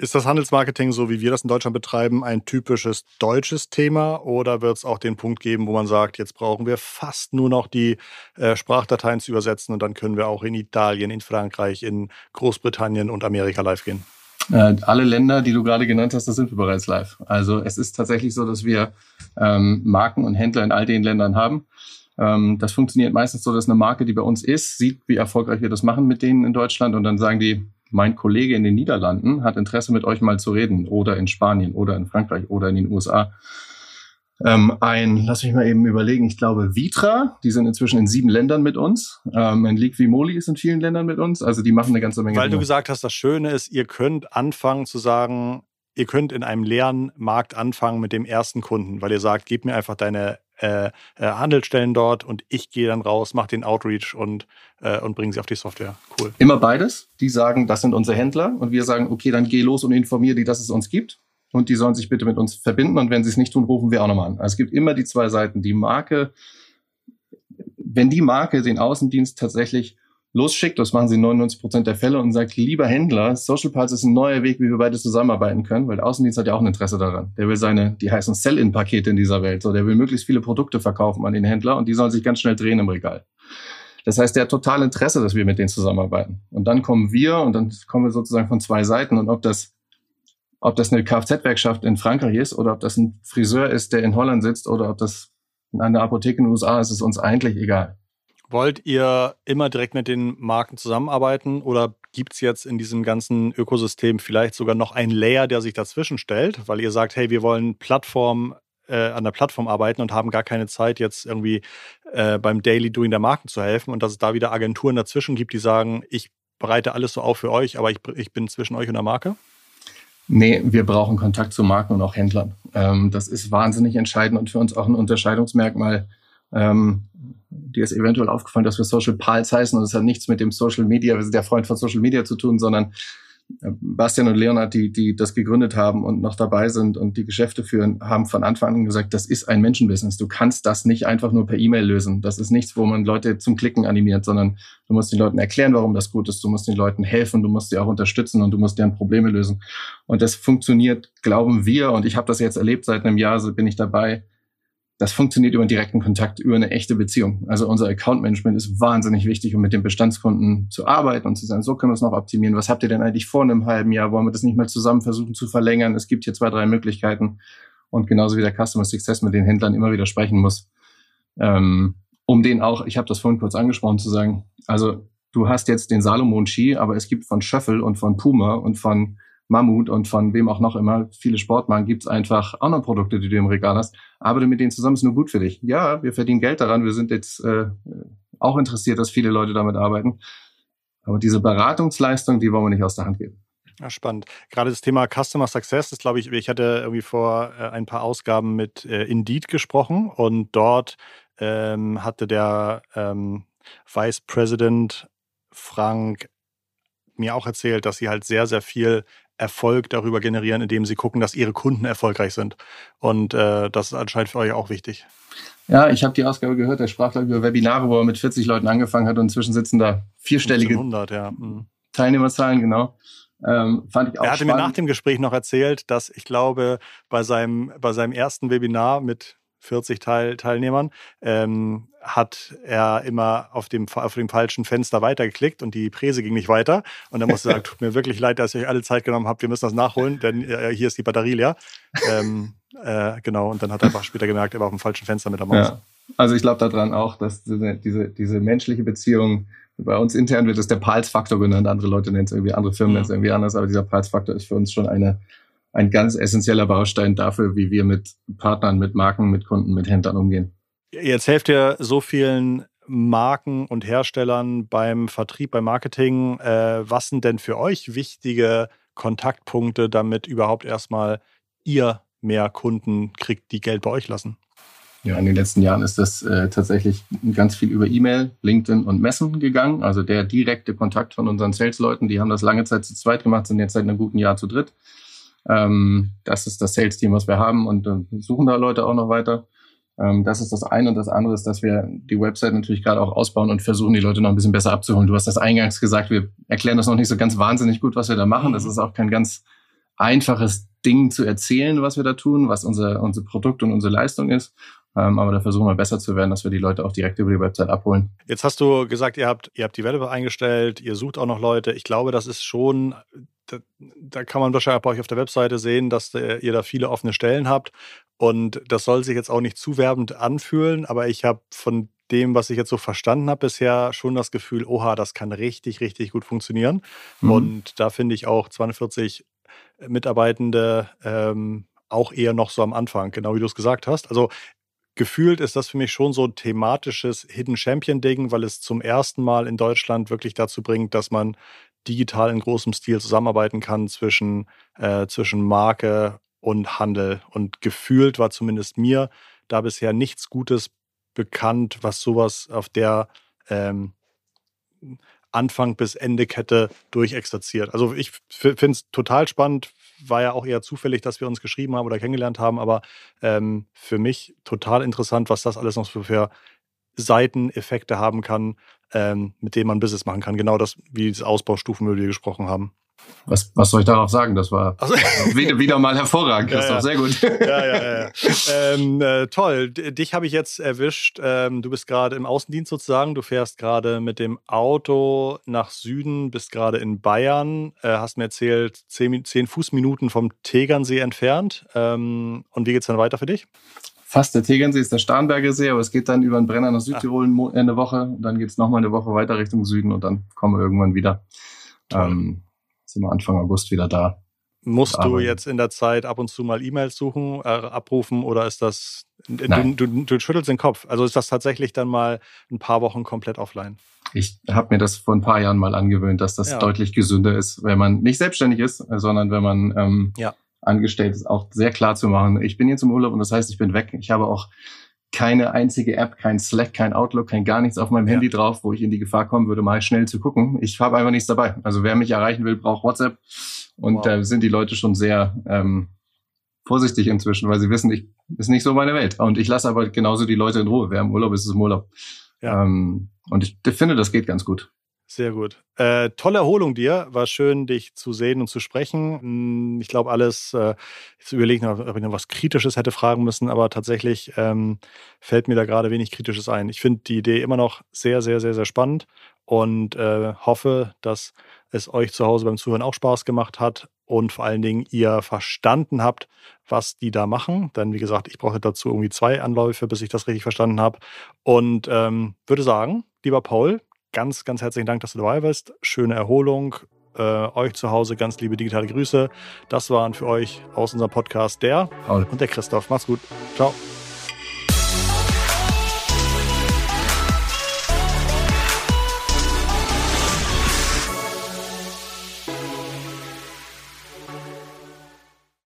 Ist das Handelsmarketing, so wie wir das in Deutschland betreiben, ein typisches deutsches Thema oder wird es auch den Punkt geben, wo man sagt, jetzt brauchen wir fast nur noch die äh, Sprachdateien zu übersetzen und dann können wir auch in Italien, in Frankreich, in Großbritannien und Amerika live gehen? Äh, alle Länder, die du gerade genannt hast, da sind wir bereits live. Also es ist tatsächlich so, dass wir ähm, Marken und Händler in all den Ländern haben. Ähm, das funktioniert meistens so, dass eine Marke, die bei uns ist, sieht, wie erfolgreich wir das machen mit denen in Deutschland und dann sagen die, mein Kollege in den Niederlanden hat Interesse mit euch mal zu reden oder in Spanien oder in Frankreich oder in den USA ähm, ein, lass mich mal eben überlegen, ich glaube Vitra, die sind inzwischen in sieben Ländern mit uns. Ähm, ein League wie Moli ist in vielen Ländern mit uns. Also die machen eine ganze Menge. Weil Dinge. du gesagt hast, das Schöne ist, ihr könnt anfangen zu sagen, ihr könnt in einem leeren Markt anfangen mit dem ersten Kunden, weil ihr sagt, gib mir einfach deine äh, äh, Handelsstellen dort und ich gehe dann raus, mache den Outreach und, äh, und bringe sie auf die Software. Cool. Immer beides. Die sagen, das sind unsere Händler und wir sagen, okay, dann geh los und informiere die, dass es uns gibt und die sollen sich bitte mit uns verbinden und wenn sie es nicht tun, rufen wir auch nochmal an. Also es gibt immer die zwei Seiten. Die Marke, wenn die Marke den Außendienst tatsächlich losschickt, das machen sie in 99 Prozent der Fälle und sagt, lieber Händler, Social Pulse ist ein neuer Weg, wie wir beide zusammenarbeiten können, weil der Außendienst hat ja auch ein Interesse daran. Der will seine, die heißen Sell-in-Pakete in dieser Welt, so der will möglichst viele Produkte verkaufen an den Händler und die sollen sich ganz schnell drehen im Regal. Das heißt, der hat total Interesse, dass wir mit denen zusammenarbeiten. Und dann kommen wir und dann kommen wir sozusagen von zwei Seiten und ob das ob das eine Kfz-Werkschaft in Frankreich ist oder ob das ein Friseur ist, der in Holland sitzt oder ob das eine Apotheke in den USA ist, ist uns eigentlich egal. Wollt ihr immer direkt mit den Marken zusammenarbeiten oder gibt es jetzt in diesem ganzen Ökosystem vielleicht sogar noch einen Layer, der sich dazwischen stellt, weil ihr sagt, hey, wir wollen Plattform äh, an der Plattform arbeiten und haben gar keine Zeit, jetzt irgendwie äh, beim Daily Doing der Marken zu helfen und dass es da wieder Agenturen dazwischen gibt, die sagen, ich bereite alles so auf für euch, aber ich, ich bin zwischen euch und der Marke? Nee, wir brauchen Kontakt zu Marken und auch Händlern. Ähm, das ist wahnsinnig entscheidend und für uns auch ein Unterscheidungsmerkmal. Ähm, dir ist eventuell aufgefallen, dass wir Social Pals heißen und es hat nichts mit dem Social Media, wir sind der Freund von Social Media zu tun, sondern Bastian und Leonard, die, die das gegründet haben und noch dabei sind und die Geschäfte führen, haben von Anfang an gesagt, das ist ein Menschenbusiness. Du kannst das nicht einfach nur per E-Mail lösen. Das ist nichts, wo man Leute zum Klicken animiert, sondern du musst den Leuten erklären, warum das gut ist. Du musst den Leuten helfen, du musst sie auch unterstützen und du musst deren Probleme lösen. Und das funktioniert, glauben wir, und ich habe das jetzt erlebt, seit einem Jahr bin ich dabei, das funktioniert über einen direkten Kontakt, über eine echte Beziehung. Also unser Account Management ist wahnsinnig wichtig, um mit den Bestandskunden zu arbeiten und zu sagen, so können wir es noch optimieren. Was habt ihr denn eigentlich vor einem halben Jahr? Wollen wir das nicht mal zusammen versuchen zu verlängern? Es gibt hier zwei, drei Möglichkeiten. Und genauso wie der Customer Success mit den Händlern immer wieder sprechen muss, ähm, um den auch, ich habe das vorhin kurz angesprochen, zu sagen, also du hast jetzt den Salomon Ski, aber es gibt von Schöffel und von Puma und von Mammut und von wem auch noch immer, viele Sportmarken, gibt's einfach auch noch Produkte, die du im Regal hast. Arbeite mit denen zusammen, ist nur gut für dich. Ja, wir verdienen Geld daran, wir sind jetzt äh, auch interessiert, dass viele Leute damit arbeiten. Aber diese Beratungsleistung, die wollen wir nicht aus der Hand geben. Ja, spannend. Gerade das Thema Customer Success ist, glaube ich, ich hatte irgendwie vor äh, ein paar Ausgaben mit äh, Indeed gesprochen und dort ähm, hatte der ähm, Vice President Frank mir auch erzählt, dass sie halt sehr, sehr viel Erfolg darüber generieren, indem sie gucken, dass ihre Kunden erfolgreich sind. Und äh, das ist anscheinend für euch auch wichtig. Ja, ich habe die Ausgabe gehört, der sprach da über Webinare, wo er mit 40 Leuten angefangen hat und inzwischen sitzen da vierstellige 100, ja. Mhm. Teilnehmerzahlen, genau. Ähm, fand ich auch er hatte spannend. mir nach dem Gespräch noch erzählt, dass ich glaube, bei seinem, bei seinem ersten Webinar mit 40 Teil Teilnehmern, ähm, hat er immer auf dem, auf dem falschen Fenster weitergeklickt und die Präse ging nicht weiter. Und dann musste er sagen, tut mir wirklich leid, dass ihr euch alle Zeit genommen habt, wir müssen das nachholen, denn äh, hier ist die Batterie leer. Ähm, äh, genau, und dann hat er einfach später gemerkt, er war auf dem falschen Fenster mit der Maus. Ja. Also ich glaube daran auch, dass diese, diese, diese menschliche Beziehung, bei uns intern wird es der Pals-Faktor genannt, andere Leute nennen es irgendwie, andere Firmen nennen es irgendwie anders, aber dieser Pals-Faktor ist für uns schon eine, ein ganz essentieller Baustein dafür, wie wir mit Partnern, mit Marken, mit Kunden, mit Händlern umgehen. Jetzt helft ihr so vielen Marken und Herstellern beim Vertrieb, beim Marketing. Äh, was sind denn für euch wichtige Kontaktpunkte, damit überhaupt erstmal ihr mehr Kunden kriegt, die Geld bei euch lassen? Ja, in den letzten Jahren ist das äh, tatsächlich ganz viel über E-Mail, LinkedIn und Messen gegangen. Also der direkte Kontakt von unseren Sales-Leuten, die haben das lange Zeit zu zweit gemacht, sind jetzt seit einem guten Jahr zu dritt. Ähm, das ist das Sales-Team, was wir haben und äh, suchen da Leute auch noch weiter. Ähm, das ist das eine und das andere ist, dass wir die Website natürlich gerade auch ausbauen und versuchen, die Leute noch ein bisschen besser abzuholen. Du hast das eingangs gesagt, wir erklären das noch nicht so ganz wahnsinnig gut, was wir da machen. Das mhm. ist auch kein ganz einfaches Ding zu erzählen, was wir da tun, was unser, unser Produkt und unsere Leistung ist. Ähm, aber da versuchen wir besser zu werden, dass wir die Leute auch direkt über die Website abholen. Jetzt hast du gesagt, ihr habt, ihr habt Developer eingestellt, ihr sucht auch noch Leute. Ich glaube, das ist schon da, da, kann man wahrscheinlich bei euch auf der Webseite sehen, dass ihr da viele offene Stellen habt. Und das soll sich jetzt auch nicht zu werbend anfühlen, aber ich habe von dem, was ich jetzt so verstanden habe bisher, schon das Gefühl, oha, das kann richtig, richtig gut funktionieren. Mhm. Und da finde ich auch 42 Mitarbeitende ähm, auch eher noch so am Anfang, genau wie du es gesagt hast. Also gefühlt ist das für mich schon so ein thematisches Hidden Champion Ding, weil es zum ersten Mal in Deutschland wirklich dazu bringt, dass man digital in großem Stil zusammenarbeiten kann zwischen, äh, zwischen Marke und Handel. Und gefühlt war zumindest mir da bisher nichts Gutes bekannt, was sowas auf der ähm, Anfang bis Ende Kette durchexerziert. Also ich finde es total spannend. War ja auch eher zufällig, dass wir uns geschrieben haben oder kennengelernt haben, aber ähm, für mich total interessant, was das alles noch für Seiteneffekte haben kann, ähm, mit denen man Business machen kann. Genau das, wie diese Ausbaustufen, über die wir gesprochen haben. Was, was soll ich darauf sagen? Das war also, wieder, wieder mal hervorragend, Christoph. Ja, ja. Sehr gut. Ja, ja, ja. ähm, äh, toll. Dich habe ich jetzt erwischt. Ähm, du bist gerade im Außendienst sozusagen. Du fährst gerade mit dem Auto nach Süden, bist gerade in Bayern. Äh, hast mir erzählt, zehn, zehn Fußminuten vom Tegernsee entfernt. Ähm, und wie geht es dann weiter für dich? Fast der Tegernsee ist der Starnberger See, aber es geht dann über den Brenner nach Südtirol Ach. eine Woche. Dann geht es nochmal eine Woche weiter Richtung Süden und dann kommen wir irgendwann wieder. Ähm, sind wir Anfang August wieder da. Musst du jetzt in der Zeit ab und zu mal E-Mails suchen, äh, abrufen oder ist das, du, du, du, schüttelst den Kopf. Also ist das tatsächlich dann mal ein paar Wochen komplett offline? Ich habe mir das vor ein paar Jahren mal angewöhnt, dass das ja. deutlich gesünder ist, wenn man nicht selbstständig ist, sondern wenn man ähm, ja. angestellt ist, auch sehr klar zu machen, ich bin jetzt im Urlaub und das heißt, ich bin weg. Ich habe auch keine einzige App, kein Slack, kein Outlook, kein gar nichts auf meinem ja. Handy drauf, wo ich in die Gefahr kommen würde, mal schnell zu gucken. Ich habe einfach nichts dabei. Also wer mich erreichen will, braucht WhatsApp. Und da wow. äh, sind die Leute schon sehr ähm, vorsichtig inzwischen, weil sie wissen, ich ist nicht so meine Welt. Und ich lasse aber genauso die Leute in Ruhe. Wer im Urlaub ist, ist im Urlaub. Ja. Ähm, und ich finde, das geht ganz gut. Sehr gut. Äh, tolle Erholung dir. War schön, dich zu sehen und zu sprechen. Hm, ich glaube, alles, äh, jetzt überlegen, ob ich noch was Kritisches hätte fragen müssen, aber tatsächlich ähm, fällt mir da gerade wenig Kritisches ein. Ich finde die Idee immer noch sehr, sehr, sehr, sehr spannend und äh, hoffe, dass es euch zu Hause beim Zuhören auch Spaß gemacht hat und vor allen Dingen ihr verstanden habt, was die da machen. Denn wie gesagt, ich brauche dazu irgendwie zwei Anläufe, bis ich das richtig verstanden habe. Und ähm, würde sagen, lieber Paul, ganz, ganz herzlichen Dank, dass du dabei bist. Schöne Erholung. Äh, euch zu Hause ganz liebe digitale Grüße. Das waren für euch aus unserem Podcast der Paul und der Christoph. Macht's gut. Ciao.